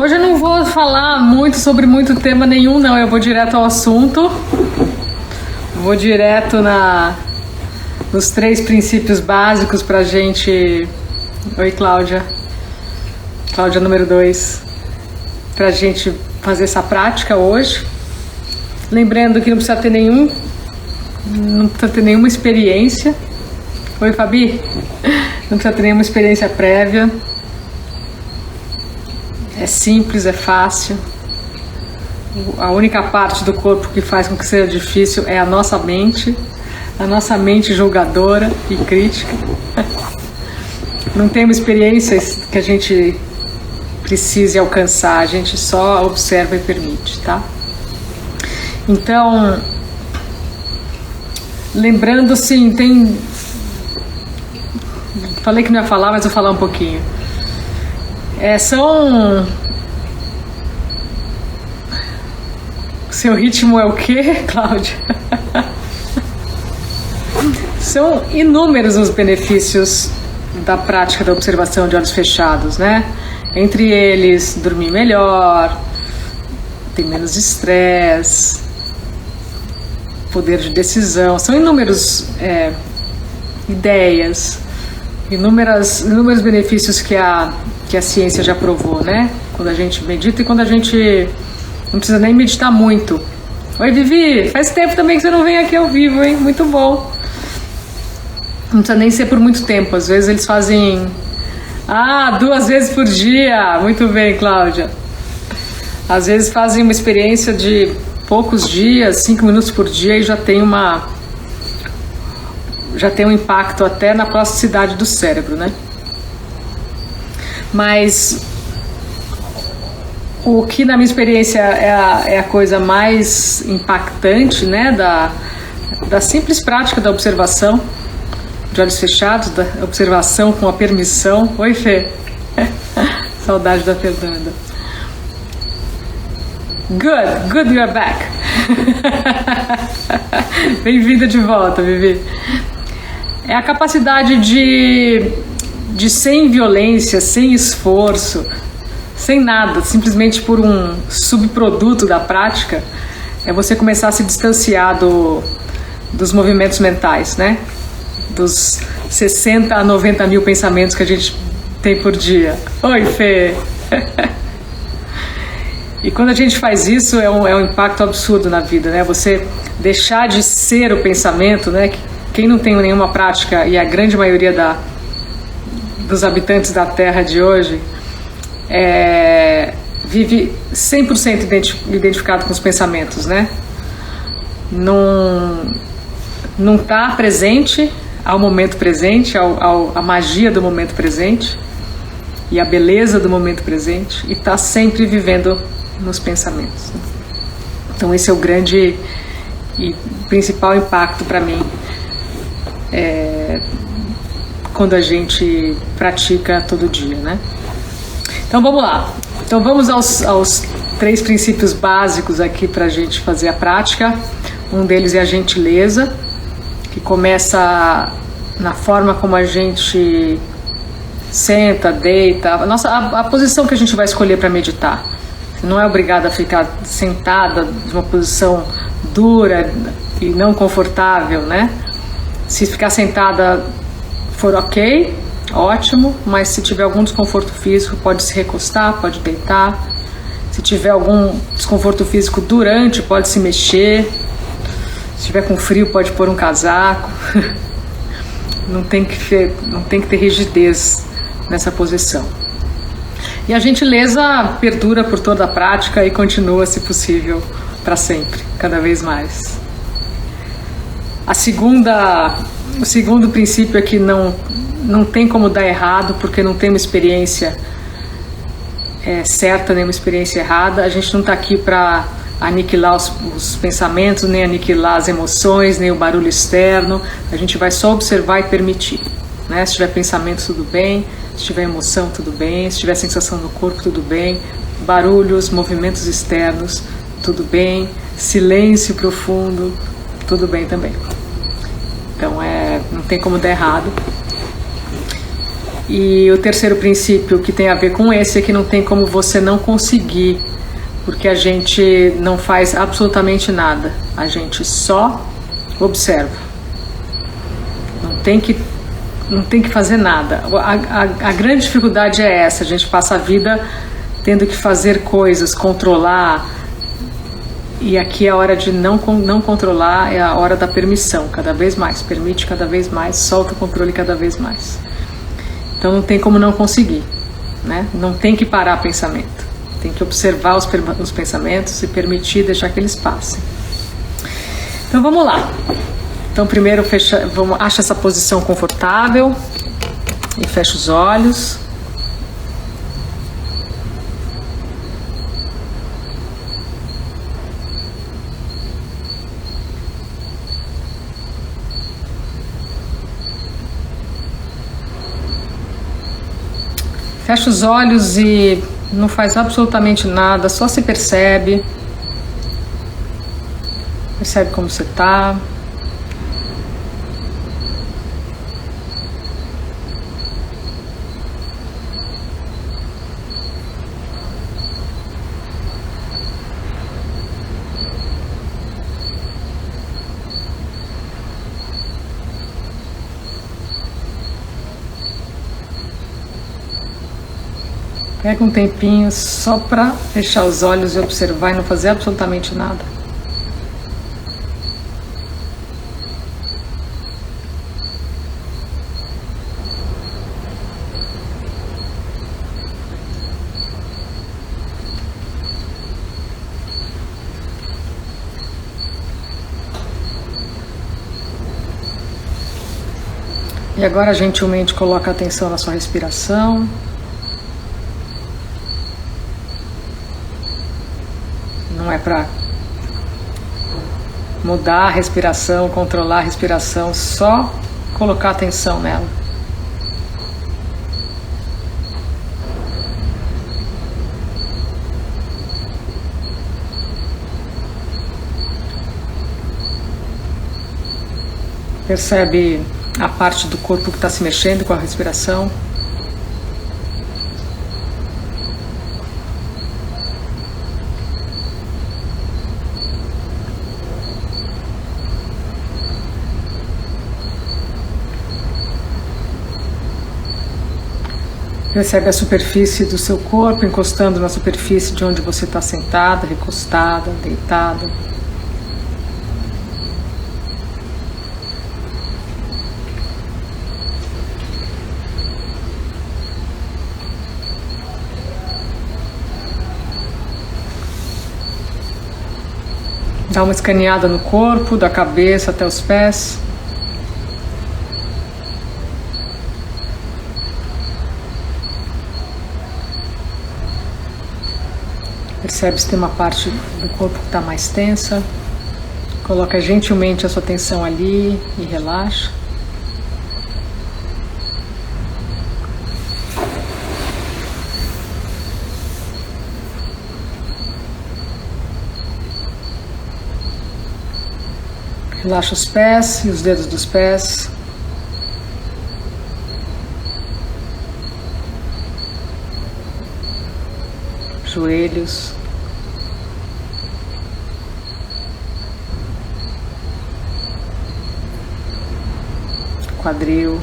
Hoje eu não vou falar muito sobre muito tema nenhum, não. Eu vou direto ao assunto. Vou direto na nos três princípios básicos para gente. Oi, Cláudia. Cláudia número dois. Para gente fazer essa prática hoje. Lembrando que não precisa ter nenhum, não precisa ter nenhuma experiência. Oi, Fabi. Não precisa ter nenhuma experiência prévia. Simples, é fácil. A única parte do corpo que faz com que seja difícil é a nossa mente, a nossa mente julgadora e crítica. Não tem uma experiência que a gente precise alcançar, a gente só observa e permite, tá? Então, lembrando assim, tem. Falei que não ia falar, mas vou falar um pouquinho. É, são. Seu ritmo é o quê, Cláudia? são inúmeros os benefícios da prática da observação de olhos fechados, né? Entre eles, dormir melhor, ter menos estresse, poder de decisão, são inúmeros é, ideias, inúmeras, inúmeros benefícios que a, que a ciência já provou, né? Quando a gente medita e quando a gente não precisa nem meditar muito. Oi, Vivi, faz tempo também que você não vem aqui ao vivo, hein? Muito bom. Não precisa nem ser por muito tempo, às vezes eles fazem. Ah, duas vezes por dia! Muito bem, Cláudia. Às vezes fazem uma experiência de poucos dias, cinco minutos por dia e já tem uma já tem um impacto até na plasticidade do cérebro, né? Mas o que na minha experiência é a, é a coisa mais impactante, né, da, da simples prática da observação, de olhos fechados, da observação com a permissão. Oi, Fê. Saudade da Fernanda. Good, good you're back. Bem-vinda de volta, Vivi. É a capacidade de, de sem violência, sem esforço, sem nada, simplesmente por um subproduto da prática, é você começar a se distanciar do, dos movimentos mentais, né? Dos 60 a 90 mil pensamentos que a gente tem por dia. Oi, Fê! E quando a gente faz isso, é um, é um impacto absurdo na vida, né? Você deixar de ser o pensamento, né? Quem não tem nenhuma prática, e a grande maioria da, dos habitantes da Terra de hoje, é, vive 100% identificado com os pensamentos, né? Não, não está presente ao momento presente, ao, ao, à magia do momento presente e a beleza do momento presente e está sempre vivendo nos pensamentos. Então esse é o grande e principal impacto para mim é, quando a gente pratica todo dia, né? Então vamos lá. Então vamos aos, aos três princípios básicos aqui para a gente fazer a prática. Um deles é a gentileza, que começa na forma como a gente senta, deita, a, nossa, a, a posição que a gente vai escolher para meditar. Você não é obrigada a ficar sentada de uma posição dura e não confortável, né? Se ficar sentada for ok, ótimo, mas se tiver algum desconforto físico, pode se recostar, pode deitar. Se tiver algum desconforto físico durante, pode se mexer. Se tiver com frio, pode pôr um casaco. Não tem que, ter, não tem que ter rigidez nessa posição. E a gentileza perdura por toda a prática e continua, se possível, para sempre, cada vez mais. A segunda, o segundo princípio é que não, não tem como dar errado, porque não tem uma experiência é, certa nem uma experiência errada. A gente não está aqui para aniquilar os, os, pensamentos, nem aniquilar as emoções, nem o barulho externo. A gente vai só observar e permitir. Né? Se tiver pensamento, tudo bem. Se tiver emoção, tudo bem. Se tiver sensação no corpo, tudo bem. Barulhos, movimentos externos, tudo bem. Silêncio profundo, tudo bem também. Tem como dar errado. E o terceiro princípio que tem a ver com esse é que não tem como você não conseguir, porque a gente não faz absolutamente nada, a gente só observa. Não tem que, não tem que fazer nada. A, a, a grande dificuldade é essa: a gente passa a vida tendo que fazer coisas, controlar. E aqui é a hora de não, não controlar, é a hora da permissão, cada vez mais. Permite cada vez mais, solta o controle cada vez mais. Então não tem como não conseguir. Né? Não tem que parar pensamento. Tem que observar os, os pensamentos e permitir deixar que eles passem. Então vamos lá. Então primeiro fecha, vamos, acha essa posição confortável e fecha os olhos. Fecha os olhos e não faz absolutamente nada, só se percebe. Percebe como você está. Pega um tempinho só para fechar os olhos e observar e não fazer absolutamente nada. E agora gentilmente coloca atenção na sua respiração. Não é para mudar a respiração, controlar a respiração, só colocar atenção nela. Percebe a parte do corpo que está se mexendo com a respiração. Percebe a superfície do seu corpo encostando na superfície de onde você está sentada, recostada, deitada. Dá uma escaneada no corpo, da cabeça até os pés. Percebe se tem uma parte do corpo que está mais tensa. Coloca gentilmente a sua atenção ali e relaxa. Relaxa os pés e os dedos dos pés. Joelhos. Quadril.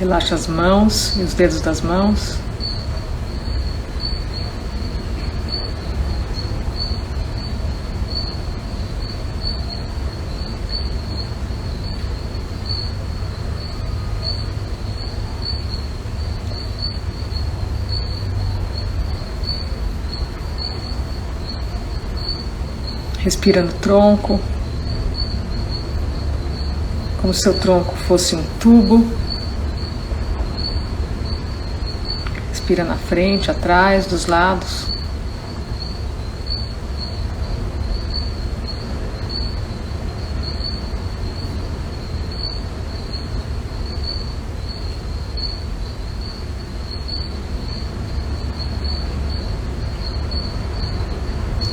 Relaxa as mãos e os dedos das mãos. Respira no tronco, como se seu tronco fosse um tubo. Respira na frente, atrás, dos lados.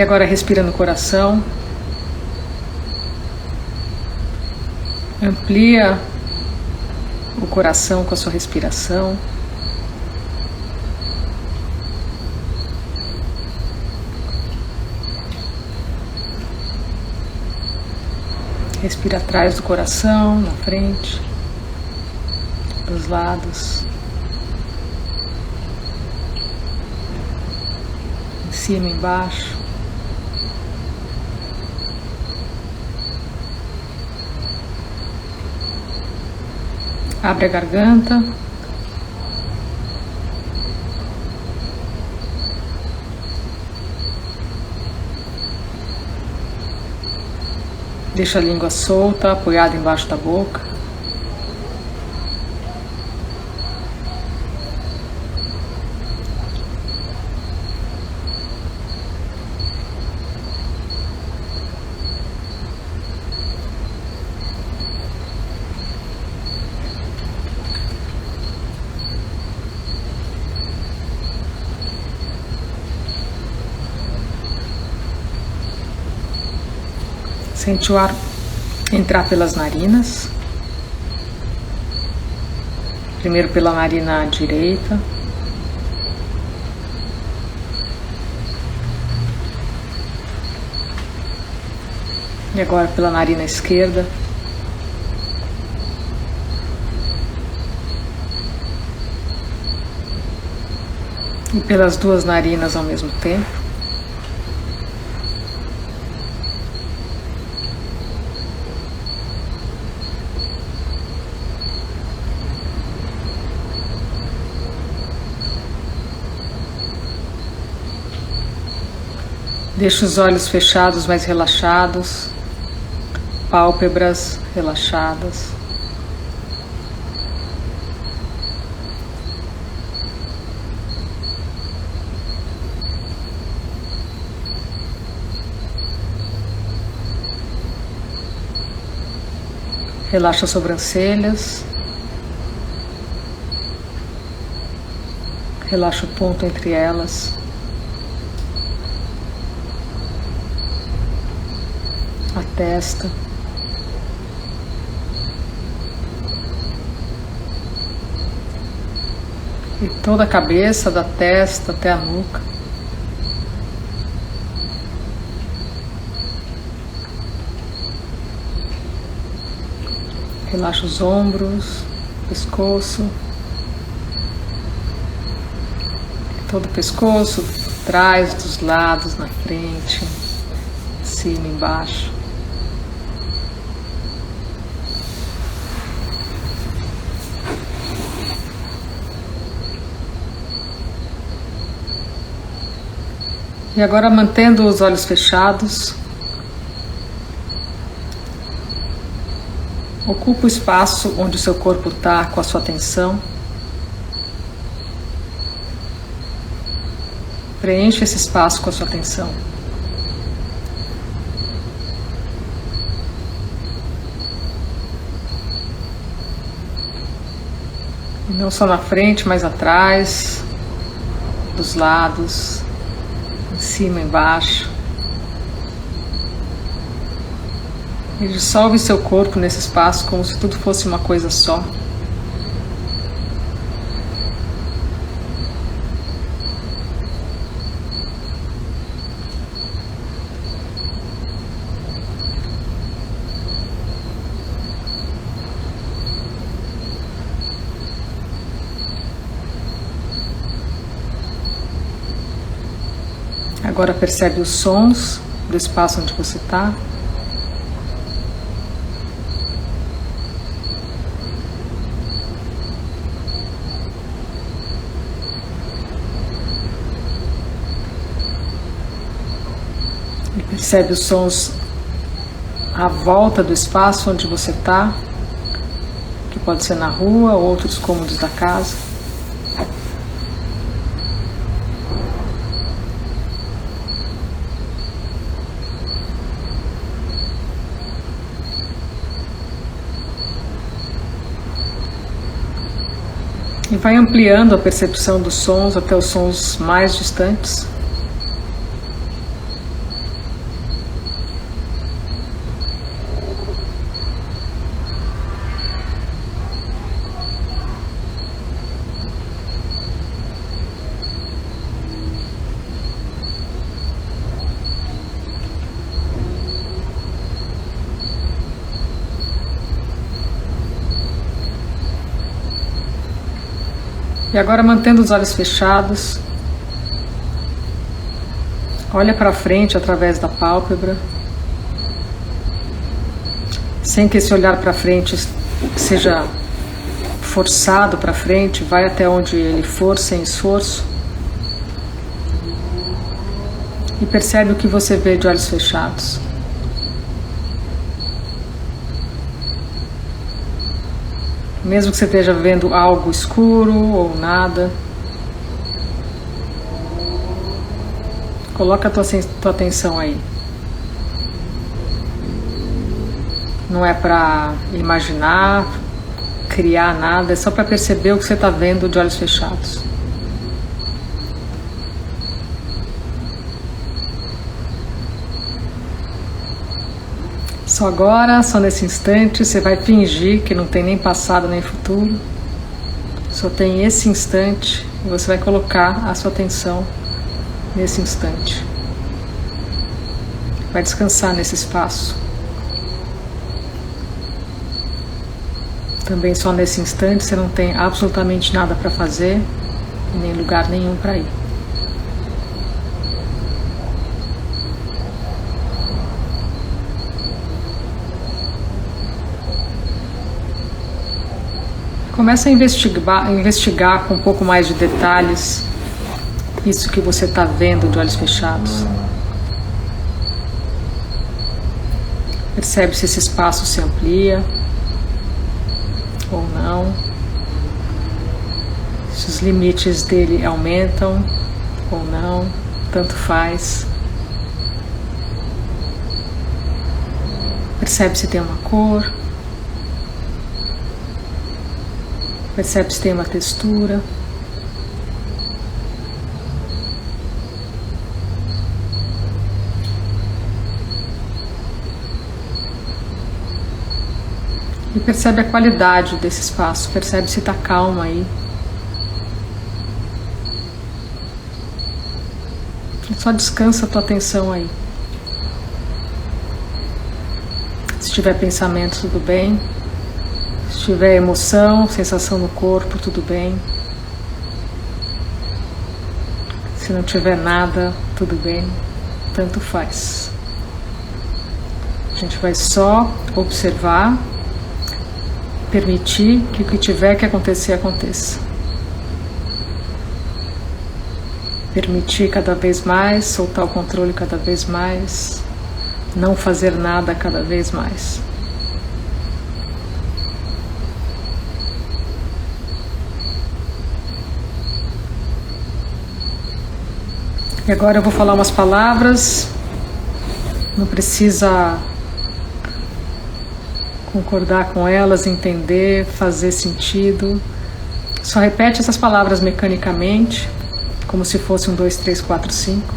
E agora respira no coração. Amplia o coração com a sua respiração. Respira atrás do coração, na frente, dos lados, em cima, embaixo. Abre a garganta. Deixa a língua solta, apoiada embaixo da boca. Sente o ar entrar pelas narinas. Primeiro pela narina direita. E agora pela narina esquerda. E pelas duas narinas ao mesmo tempo. Deixa os olhos fechados, mas relaxados, pálpebras relaxadas. Relaxa as sobrancelhas. Relaxa o ponto entre elas. a testa. E toda a cabeça, da testa até a nuca. Relaxa os ombros, pescoço, todo o pescoço, trás, dos lados, na frente, cima, embaixo. E agora mantendo os olhos fechados, ocupa o espaço onde o seu corpo está com a sua atenção. Preencha esse espaço com a sua atenção. E não só na frente, mas atrás, dos lados cima, embaixo. E dissolve seu corpo nesse espaço como se tudo fosse uma coisa só. Agora percebe os sons do espaço onde você está. E percebe os sons à volta do espaço onde você está, que pode ser na rua ou outros cômodos da casa. E vai ampliando a percepção dos sons até os sons mais distantes. Agora, mantendo os olhos fechados, olha para frente através da pálpebra, sem que esse olhar para frente seja forçado para frente, vai até onde ele for sem esforço. E percebe o que você vê de olhos fechados. Mesmo que você esteja vendo algo escuro ou nada, coloca a tua, tua atenção aí. Não é para imaginar, criar nada, é só para perceber o que você está vendo de olhos fechados. Só agora, só nesse instante, você vai fingir que não tem nem passado nem futuro. Só tem esse instante e você vai colocar a sua atenção nesse instante. Vai descansar nesse espaço. Também só nesse instante você não tem absolutamente nada para fazer nem lugar nenhum para ir. Começa a investigar, investigar com um pouco mais de detalhes isso que você está vendo de olhos fechados. Percebe se esse espaço se amplia ou não. Se os limites dele aumentam ou não, tanto faz. Percebe se tem uma cor. Percebe se tem uma textura. E percebe a qualidade desse espaço, percebe se está calmo aí. Só descansa a tua atenção aí. Se tiver pensamento, tudo bem. Se tiver emoção, sensação no corpo, tudo bem. Se não tiver nada, tudo bem. Tanto faz. A gente vai só observar permitir que o que tiver que acontecer aconteça. Permitir cada vez mais, soltar o controle cada vez mais, não fazer nada cada vez mais. E agora eu vou falar umas palavras, não precisa concordar com elas, entender, fazer sentido. Só repete essas palavras mecanicamente, como se fosse um, dois, três, quatro, cinco.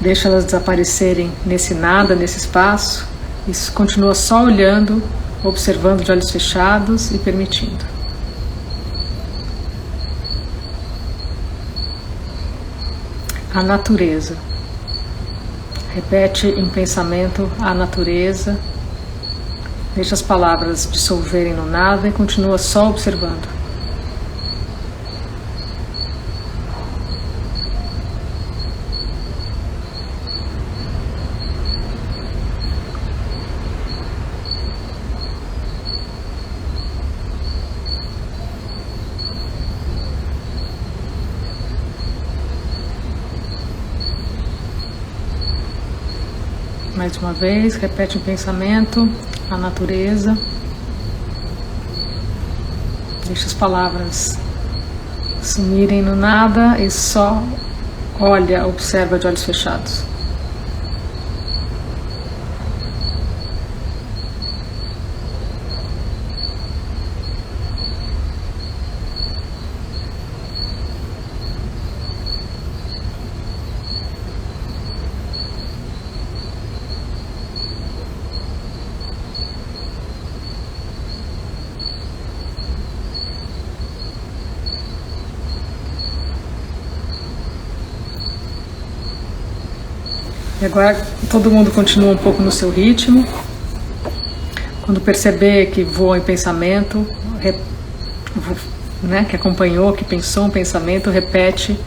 Deixa elas desaparecerem nesse nada, nesse espaço. E continua só olhando, observando de olhos fechados e permitindo. A natureza. Repete em pensamento a natureza Deixa as palavras dissolverem no nada e continua só observando. Mais uma vez, repete o pensamento a natureza. Deixa as palavras sumirem no nada e só olha, observa de olhos fechados. Agora todo mundo continua um pouco no seu ritmo. Quando perceber que voa em pensamento, né, que acompanhou, que pensou um pensamento, repete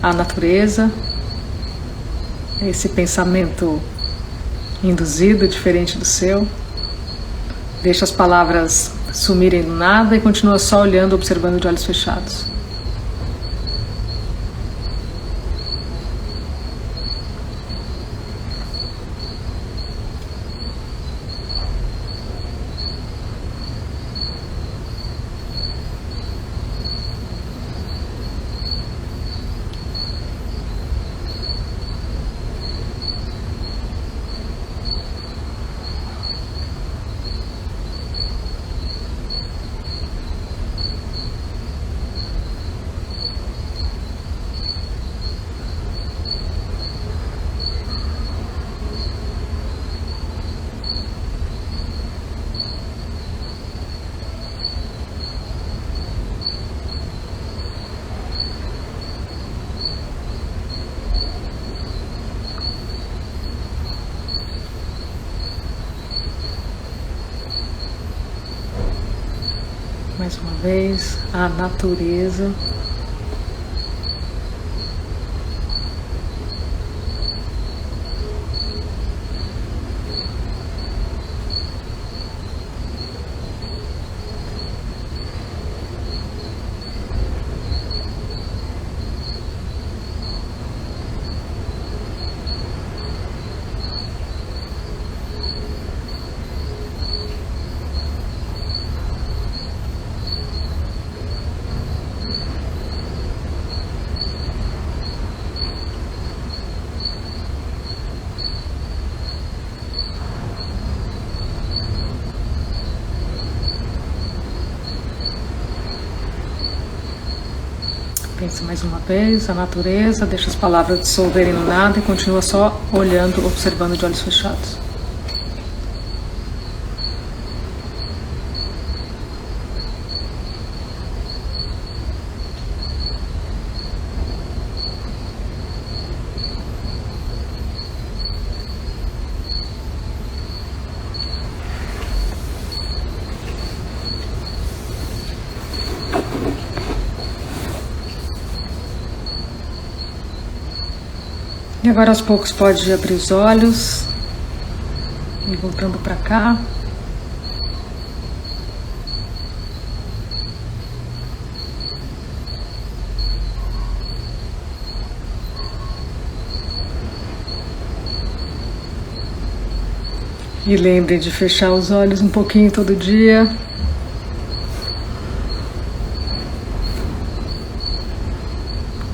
a natureza, esse pensamento induzido, diferente do seu. Deixa as palavras sumirem do nada e continua só olhando, observando de olhos fechados. Mais uma vez a natureza. Mais uma vez a natureza, deixa as palavras dissolverem no nada e continua só olhando, observando de olhos fechados. Agora aos poucos pode abrir os olhos e voltando para cá. E lembre de fechar os olhos um pouquinho todo dia.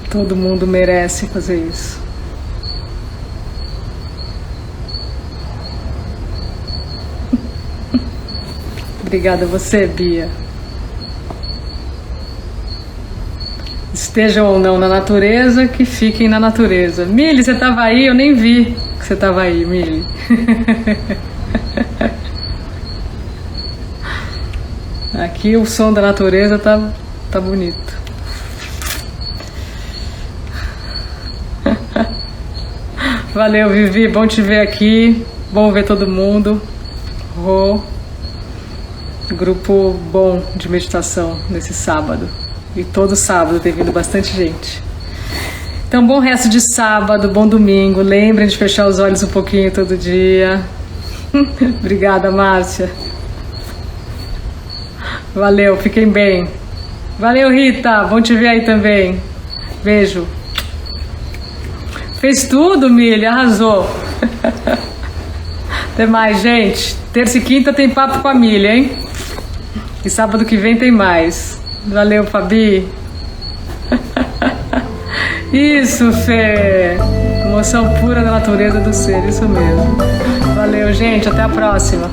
Todo mundo merece fazer isso. Obrigada a você, Bia. Estejam ou não na natureza, que fiquem na natureza. Mili, você estava aí? Eu nem vi que você estava aí, Mili. Aqui o som da natureza tá, tá bonito. Valeu, Vivi. Bom te ver aqui. Bom ver todo mundo. Rô grupo bom de meditação nesse sábado. E todo sábado tem vindo bastante gente. Então, bom resto de sábado, bom domingo. Lembrem de fechar os olhos um pouquinho todo dia. Obrigada, Márcia. Valeu, fiquem bem. Valeu, Rita. Bom te ver aí também. Beijo. Fez tudo, Milha. Arrasou. Até mais, gente. Terça e quinta tem papo com a Milha, hein? E sábado que vem tem mais. Valeu, Fabi. Isso, Fê. Emoção pura da natureza do ser, isso mesmo. Valeu, gente. Até a próxima.